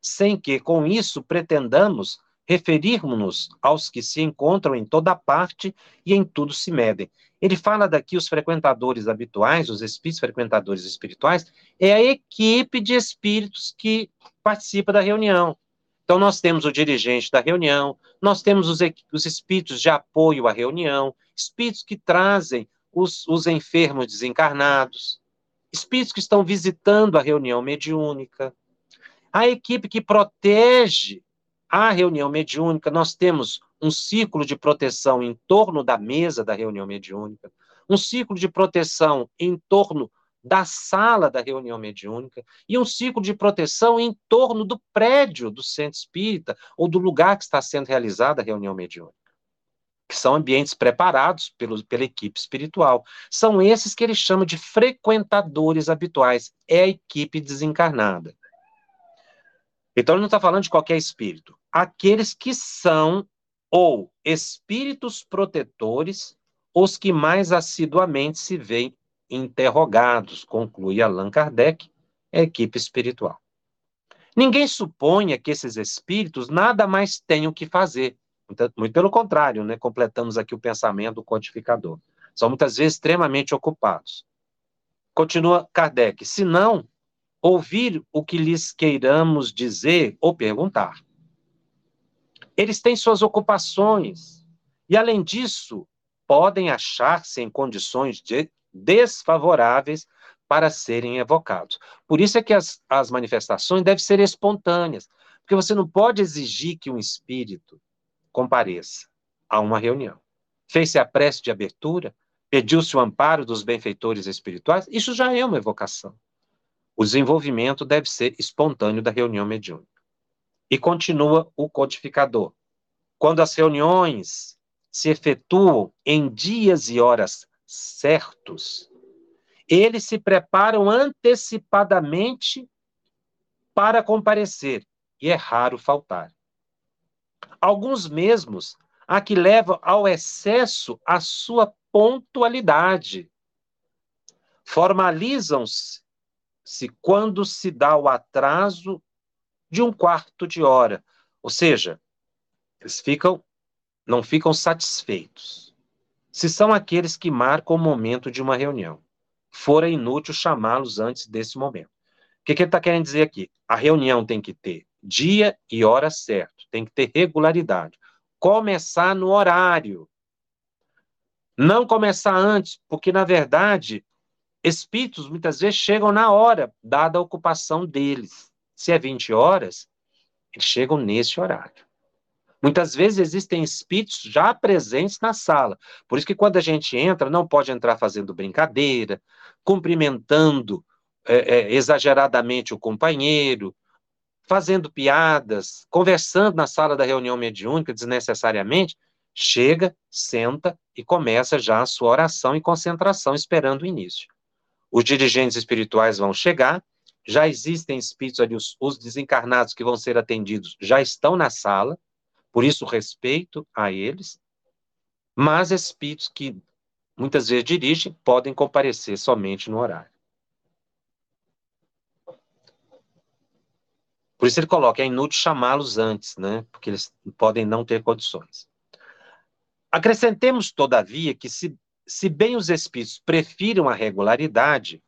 sem que com isso pretendamos referirmos-nos aos que se encontram em toda parte e em tudo se medem. Ele fala daqui os frequentadores habituais, os espíritos frequentadores espirituais, é a equipe de espíritos que participa da reunião. Então, nós temos o dirigente da reunião, nós temos os, os espíritos de apoio à reunião, espíritos que trazem os, os enfermos desencarnados, espíritos que estão visitando a reunião mediúnica, a equipe que protege a reunião mediúnica, nós temos um ciclo de proteção em torno da mesa da reunião mediúnica, um ciclo de proteção em torno da sala da reunião mediúnica e um ciclo de proteção em torno do prédio do centro espírita ou do lugar que está sendo realizada a reunião mediúnica. Que são ambientes preparados pelo, pela equipe espiritual. São esses que ele chama de frequentadores habituais. É a equipe desencarnada. Então, ele não está falando de qualquer espírito. Aqueles que são ou espíritos protetores, os que mais assiduamente se veem interrogados, conclui Allan Kardec, a equipe espiritual. Ninguém suponha que esses espíritos nada mais tenham que fazer. Muito, muito pelo contrário, né? completamos aqui o pensamento do codificador. São muitas vezes extremamente ocupados. Continua Kardec, se não, ouvir o que lhes queiramos dizer ou perguntar. Eles têm suas ocupações, e além disso, podem achar-se em condições de desfavoráveis para serem evocados. Por isso é que as, as manifestações devem ser espontâneas, porque você não pode exigir que um espírito compareça a uma reunião. Fez-se a prece de abertura, pediu-se o amparo dos benfeitores espirituais, isso já é uma evocação. O desenvolvimento deve ser espontâneo da reunião mediúnica. E continua o codificador. Quando as reuniões se efetuam em dias e horas certos, eles se preparam antecipadamente para comparecer, e é raro faltar. Alguns mesmos a que levam ao excesso a sua pontualidade. Formalizam-se quando se dá o atraso de um quarto de hora, ou seja, eles ficam não ficam satisfeitos se são aqueles que marcam o momento de uma reunião. Fora inútil chamá-los antes desse momento. O que, que ele está querendo dizer aqui? A reunião tem que ter dia e hora certo, tem que ter regularidade. Começar no horário. Não começar antes, porque, na verdade, espíritos muitas vezes chegam na hora, dada a ocupação deles. Se é 20 horas, eles chegam nesse horário. Muitas vezes existem espíritos já presentes na sala. Por isso que quando a gente entra, não pode entrar fazendo brincadeira, cumprimentando é, é, exageradamente o companheiro, fazendo piadas, conversando na sala da reunião mediúnica desnecessariamente. Chega, senta e começa já a sua oração e concentração, esperando o início. Os dirigentes espirituais vão chegar, já existem espíritos ali, os, os desencarnados que vão ser atendidos já estão na sala, por isso, respeito a eles, mas espíritos que muitas vezes dirigem podem comparecer somente no horário. Por isso ele coloca, é inútil chamá-los antes, né? Porque eles podem não ter condições. Acrescentemos, todavia, que se, se bem os espíritos prefiram a regularidade,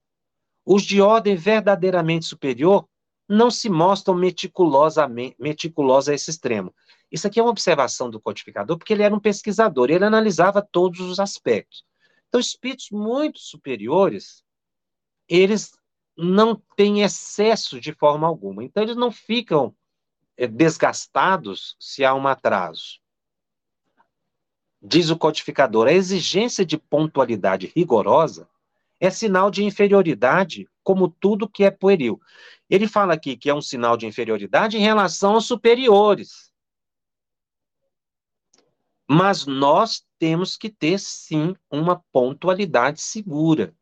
os de ordem verdadeiramente superior não se mostram meticulosamente, meticulosos a esse extremo. Isso aqui é uma observação do codificador, porque ele era um pesquisador, ele analisava todos os aspectos. Então, espíritos muito superiores, eles não têm excesso de forma alguma. Então, eles não ficam é, desgastados se há um atraso. Diz o codificador, a exigência de pontualidade rigorosa é sinal de inferioridade, como tudo que é pueril. Ele fala aqui que é um sinal de inferioridade em relação aos superiores. Mas nós temos que ter, sim, uma pontualidade segura,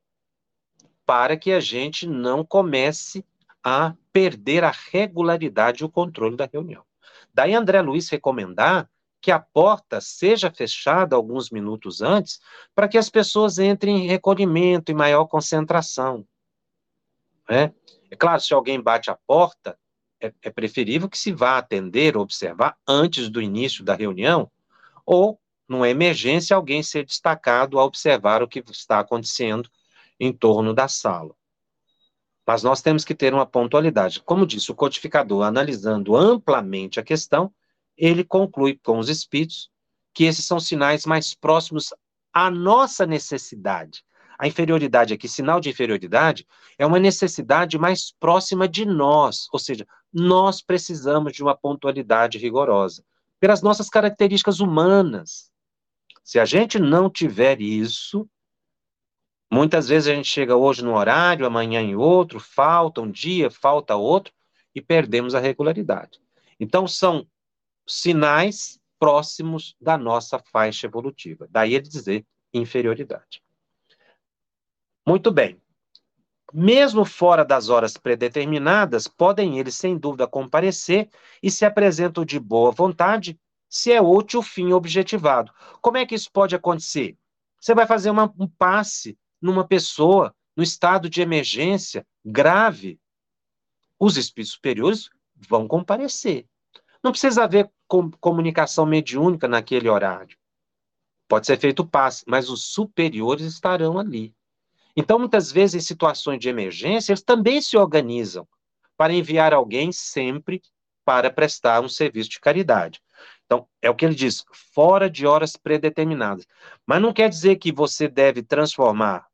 para que a gente não comece a perder a regularidade e o controle da reunião. Daí André Luiz recomendar que a porta seja fechada alguns minutos antes, para que as pessoas entrem em recolhimento, em maior concentração. É, é claro, se alguém bate a porta, é, é preferível que se vá atender, observar antes do início da reunião, ou, numa emergência, alguém ser destacado a observar o que está acontecendo em torno da sala. Mas nós temos que ter uma pontualidade. Como disse o codificador, analisando amplamente a questão, ele conclui com os espíritos que esses são sinais mais próximos à nossa necessidade. A inferioridade aqui, sinal de inferioridade, é uma necessidade mais próxima de nós, ou seja, nós precisamos de uma pontualidade rigorosa, pelas nossas características humanas. Se a gente não tiver isso, muitas vezes a gente chega hoje num horário, amanhã em outro, falta um dia, falta outro, e perdemos a regularidade. Então, são sinais próximos da nossa faixa evolutiva. Daí ele dizer inferioridade. Muito bem. Mesmo fora das horas predeterminadas, podem eles, sem dúvida, comparecer e se apresentam de boa vontade, se é útil o fim objetivado. Como é que isso pode acontecer? Você vai fazer uma, um passe numa pessoa no estado de emergência grave. Os espíritos superiores vão comparecer. Não precisa haver com, comunicação mediúnica naquele horário. Pode ser feito passe, mas os superiores estarão ali. Então, muitas vezes, em situações de emergência, eles também se organizam para enviar alguém sempre para prestar um serviço de caridade. Então, é o que ele diz, fora de horas predeterminadas. Mas não quer dizer que você deve transformar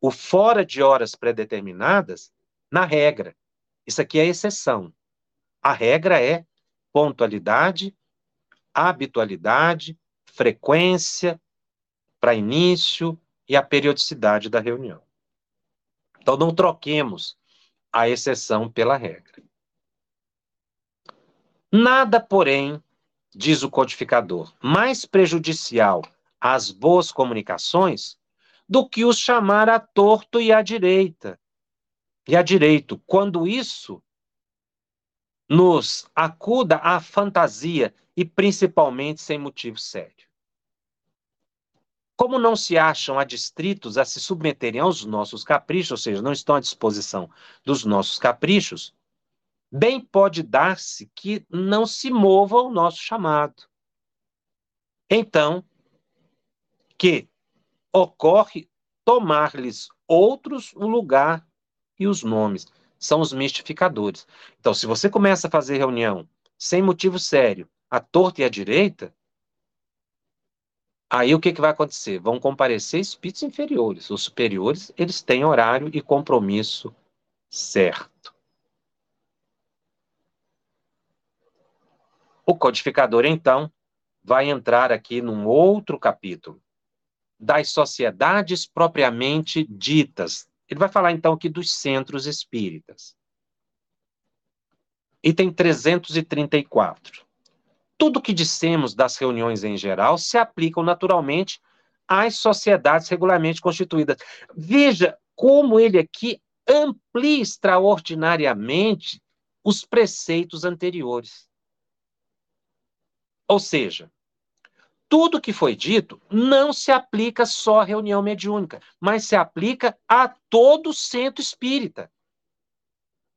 o fora de horas predeterminadas na regra. Isso aqui é exceção. A regra é pontualidade, habitualidade, frequência para início, e a periodicidade da reunião. Então, não troquemos a exceção pela regra. Nada, porém, diz o codificador, mais prejudicial às boas comunicações do que os chamar a torto e à direita. E a direito, quando isso nos acuda à fantasia e principalmente sem motivo sério. Como não se acham adstritos a se submeterem aos nossos caprichos, ou seja, não estão à disposição dos nossos caprichos, bem pode dar-se que não se mova o nosso chamado. Então, que ocorre tomar-lhes outros o lugar e os nomes. São os mistificadores. Então, se você começa a fazer reunião sem motivo sério, à torta e à direita, Aí o que, que vai acontecer? Vão comparecer espíritos inferiores. Os superiores, eles têm horário e compromisso certo. O codificador, então, vai entrar aqui num outro capítulo, das sociedades propriamente ditas. Ele vai falar, então, aqui dos centros espíritas. Item 334 tudo que dissemos das reuniões em geral se aplicam naturalmente às sociedades regularmente constituídas. Veja como ele aqui amplia extraordinariamente os preceitos anteriores. Ou seja, tudo que foi dito não se aplica só à reunião mediúnica, mas se aplica a todo centro espírita.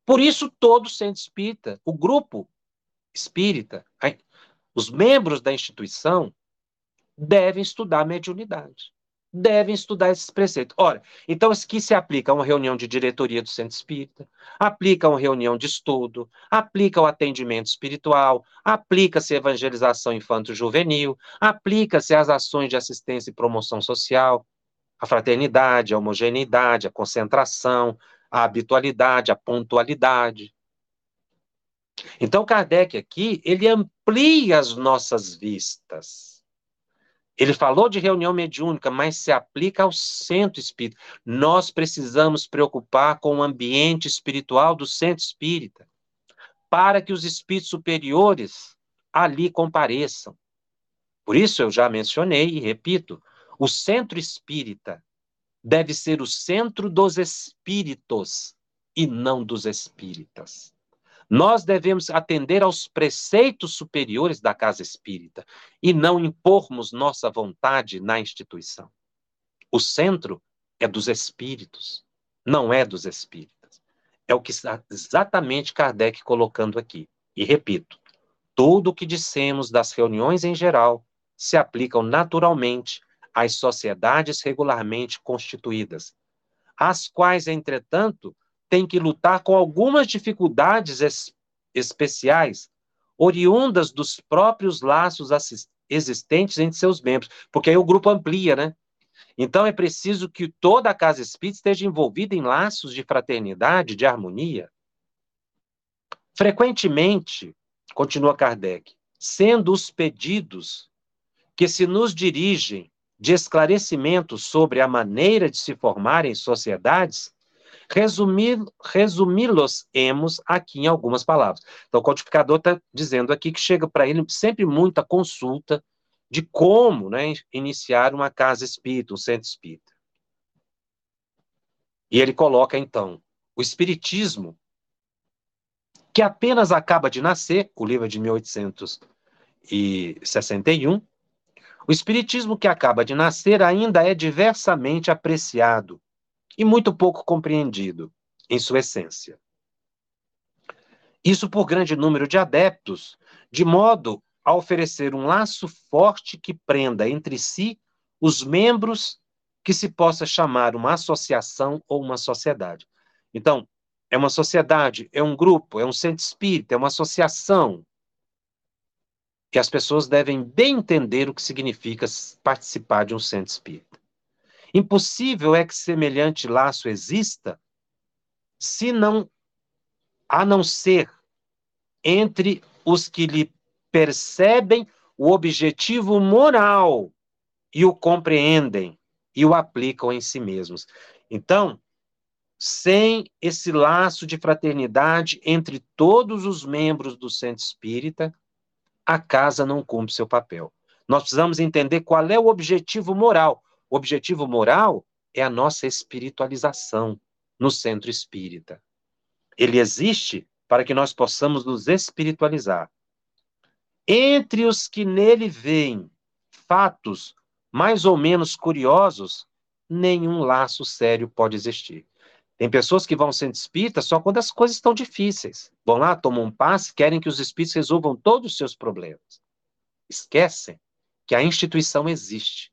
Por isso, todo centro espírita, o grupo espírita, os membros da instituição devem estudar mediunidade, devem estudar esses preceitos. Ora, então isso aqui se aplica a uma reunião de diretoria do centro espírita, aplica a uma reunião de estudo, aplica ao atendimento espiritual, aplica-se evangelização infanto-juvenil, aplica-se às ações de assistência e promoção social, a fraternidade, a homogeneidade, a concentração, a habitualidade, a pontualidade. Então, Kardec aqui, ele amplia as nossas vistas. Ele falou de reunião mediúnica, mas se aplica ao centro espírita. Nós precisamos preocupar com o ambiente espiritual do centro espírita, para que os espíritos superiores ali compareçam. Por isso eu já mencionei e repito, o centro espírita deve ser o centro dos espíritos e não dos espíritas. Nós devemos atender aos preceitos superiores da casa espírita e não impormos nossa vontade na instituição. O centro é dos espíritos, não é dos espíritas. É o que está exatamente Kardec colocando aqui. E repito, tudo o que dissemos das reuniões em geral se aplicam naturalmente às sociedades regularmente constituídas, as quais, entretanto, tem que lutar com algumas dificuldades es especiais, oriundas dos próprios laços existentes entre seus membros, porque aí o grupo amplia, né? Então é preciso que toda a casa espírita esteja envolvida em laços de fraternidade, de harmonia. Frequentemente, continua Kardec, sendo os pedidos que se nos dirigem de esclarecimento sobre a maneira de se formarem sociedades, resumi-los-emos aqui em algumas palavras. Então, o codificador está dizendo aqui que chega para ele sempre muita consulta de como né, iniciar uma casa espírita, um centro espírita. E ele coloca, então, o Espiritismo, que apenas acaba de nascer, o livro é de 1861, o Espiritismo que acaba de nascer ainda é diversamente apreciado e muito pouco compreendido em sua essência. Isso por grande número de adeptos, de modo a oferecer um laço forte que prenda entre si os membros que se possa chamar uma associação ou uma sociedade. Então, é uma sociedade, é um grupo, é um centro espírita, é uma associação. Que as pessoas devem bem entender o que significa participar de um centro espírita. Impossível é que semelhante laço exista se não a não ser entre os que lhe percebem o objetivo moral e o compreendem e o aplicam em si mesmos. Então, sem esse laço de fraternidade entre todos os membros do centro espírita, a casa não cumpre seu papel. Nós precisamos entender qual é o objetivo moral. O objetivo moral é a nossa espiritualização no centro espírita. Ele existe para que nós possamos nos espiritualizar. Entre os que nele veem fatos mais ou menos curiosos, nenhum laço sério pode existir. Tem pessoas que vão ao centro espírita só quando as coisas estão difíceis. Vão lá, tomam um passe, querem que os espíritos resolvam todos os seus problemas. Esquecem que a instituição existe